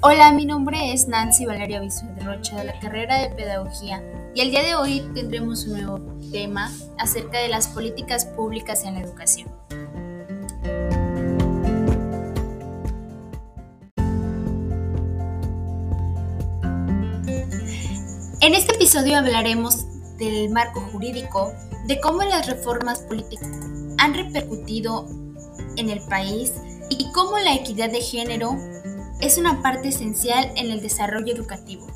Hola, mi nombre es Nancy Valeria de Rocha de la carrera de Pedagogía y el día de hoy tendremos un nuevo tema acerca de las políticas públicas en la educación. En este episodio hablaremos del marco jurídico, de cómo las reformas políticas han repercutido en el país y cómo la equidad de género es una parte esencial en el desarrollo educativo.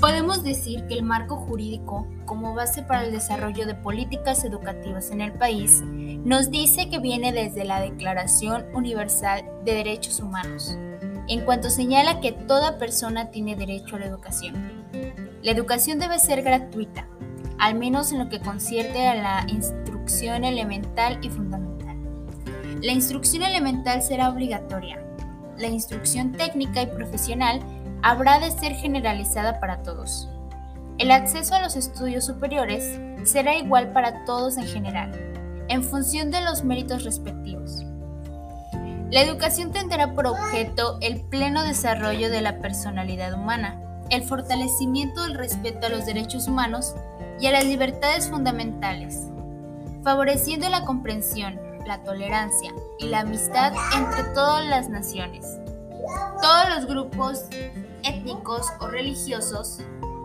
Podemos decir que el marco jurídico, como base para el desarrollo de políticas educativas en el país, nos dice que viene desde la Declaración Universal de Derechos Humanos, en cuanto señala que toda persona tiene derecho a la educación. La educación debe ser gratuita, al menos en lo que concierne a la instrucción elemental y fundamental. La instrucción elemental será obligatoria. La instrucción técnica y profesional habrá de ser generalizada para todos. El acceso a los estudios superiores será igual para todos en general, en función de los méritos respectivos. La educación tendrá por objeto el pleno desarrollo de la personalidad humana, el fortalecimiento del respeto a los derechos humanos y a las libertades fundamentales, favoreciendo la comprensión, la tolerancia y la amistad entre todas las naciones, todos los grupos étnicos o religiosos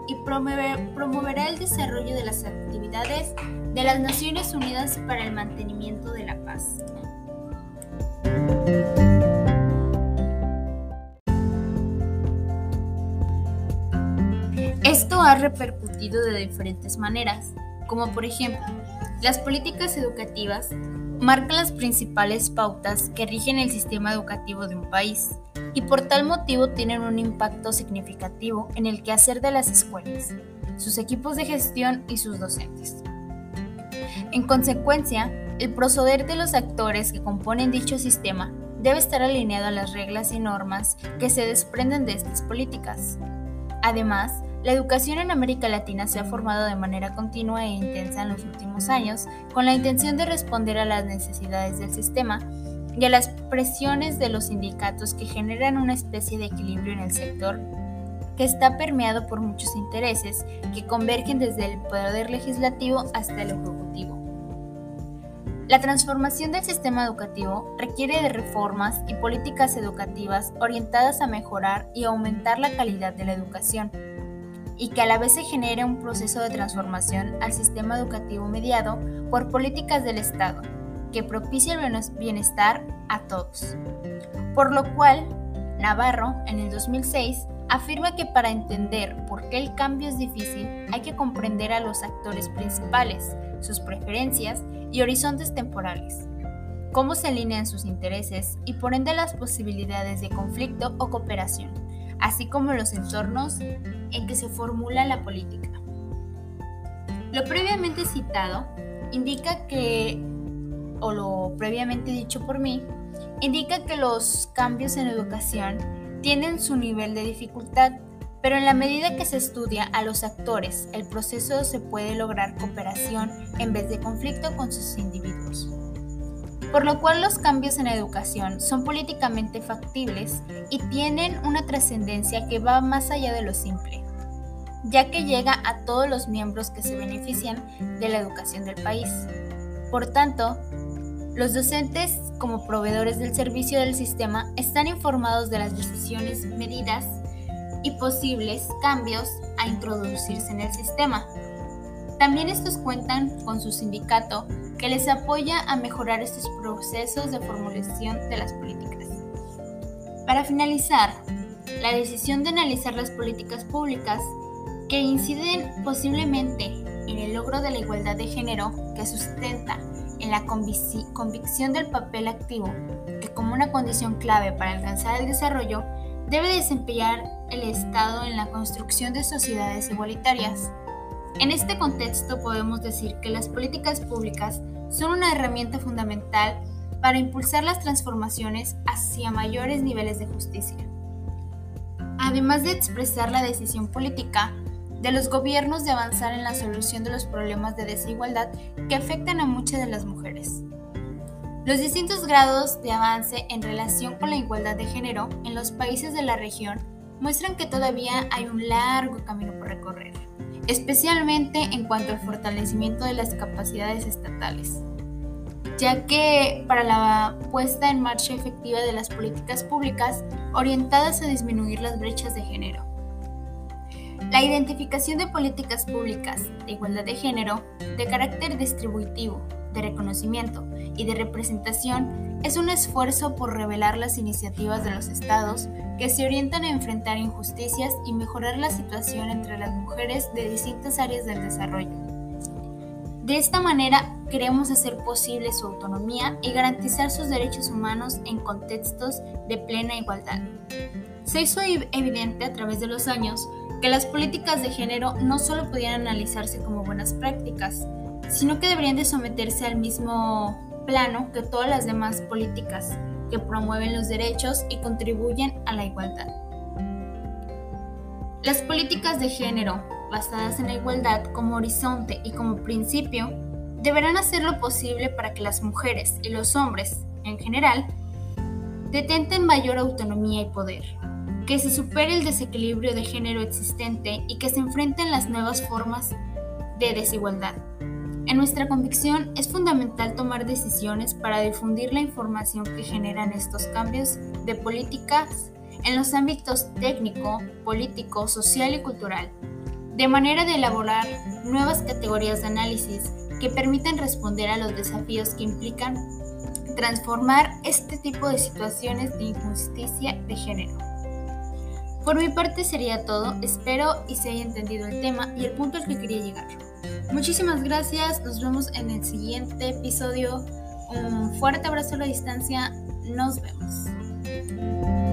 y promoverá el desarrollo de las actividades de las Naciones Unidas para el mantenimiento de la paz. Ha repercutido de diferentes maneras, como por ejemplo, las políticas educativas marcan las principales pautas que rigen el sistema educativo de un país y por tal motivo tienen un impacto significativo en el quehacer de las escuelas, sus equipos de gestión y sus docentes. En consecuencia, el proceder de los actores que componen dicho sistema debe estar alineado a las reglas y normas que se desprenden de estas políticas. Además, la educación en América Latina se ha formado de manera continua e intensa en los últimos años con la intención de responder a las necesidades del sistema y a las presiones de los sindicatos que generan una especie de equilibrio en el sector que está permeado por muchos intereses que convergen desde el poder legislativo hasta el ejecutivo. La transformación del sistema educativo requiere de reformas y políticas educativas orientadas a mejorar y aumentar la calidad de la educación y que a la vez se genere un proceso de transformación al sistema educativo mediado por políticas del Estado que propicie el bienestar a todos. Por lo cual, Navarro, en el 2006, afirma que para entender por qué el cambio es difícil hay que comprender a los actores principales, sus preferencias y horizontes temporales, cómo se alinean sus intereses y por ende las posibilidades de conflicto o cooperación así como los entornos en que se formula la política. Lo previamente citado indica que, o lo previamente dicho por mí, indica que los cambios en educación tienen su nivel de dificultad, pero en la medida que se estudia a los actores, el proceso se puede lograr cooperación en vez de conflicto con sus individuos por lo cual los cambios en educación son políticamente factibles y tienen una trascendencia que va más allá de lo simple, ya que llega a todos los miembros que se benefician de la educación del país. Por tanto, los docentes, como proveedores del servicio del sistema, están informados de las decisiones, medidas y posibles cambios a introducirse en el sistema. También estos cuentan con su sindicato que les apoya a mejorar estos procesos de formulación de las políticas. Para finalizar, la decisión de analizar las políticas públicas que inciden posiblemente en el logro de la igualdad de género que sustenta en la convicción del papel activo que como una condición clave para alcanzar el desarrollo debe desempeñar el Estado en la construcción de sociedades igualitarias en este contexto podemos decir que las políticas públicas son una herramienta fundamental para impulsar las transformaciones hacia mayores niveles de justicia. Además de expresar la decisión política, de los gobiernos de avanzar en la solución de los problemas de desigualdad que afectan a muchas de las mujeres. Los distintos grados de avance en relación con la igualdad de género en los países de la región muestran que todavía hay un largo camino por recorrer, especialmente en cuanto al fortalecimiento de las capacidades estatales, ya que para la puesta en marcha efectiva de las políticas públicas orientadas a disminuir las brechas de género, la identificación de políticas públicas de igualdad de género de carácter distributivo, de reconocimiento y de representación es un esfuerzo por revelar las iniciativas de los estados que se orientan a enfrentar injusticias y mejorar la situación entre las mujeres de distintas áreas del desarrollo. De esta manera, queremos hacer posible su autonomía y garantizar sus derechos humanos en contextos de plena igualdad. Se hizo evidente a través de los años que las políticas de género no solo podían analizarse como buenas prácticas, sino que deberían de someterse al mismo plano que todas las demás políticas que promueven los derechos y contribuyen a la igualdad. Las políticas de género basadas en la igualdad como horizonte y como principio deberán hacer lo posible para que las mujeres y los hombres, en general, detenten mayor autonomía y poder que se supere el desequilibrio de género existente y que se enfrenten las nuevas formas de desigualdad. En nuestra convicción es fundamental tomar decisiones para difundir la información que generan estos cambios de políticas en los ámbitos técnico, político, social y cultural, de manera de elaborar nuevas categorías de análisis que permitan responder a los desafíos que implican transformar este tipo de situaciones de injusticia de género. Por mi parte sería todo, espero y se haya entendido el tema y el punto al que quería llegar. Muchísimas gracias, nos vemos en el siguiente episodio. Un fuerte abrazo a la distancia, nos vemos.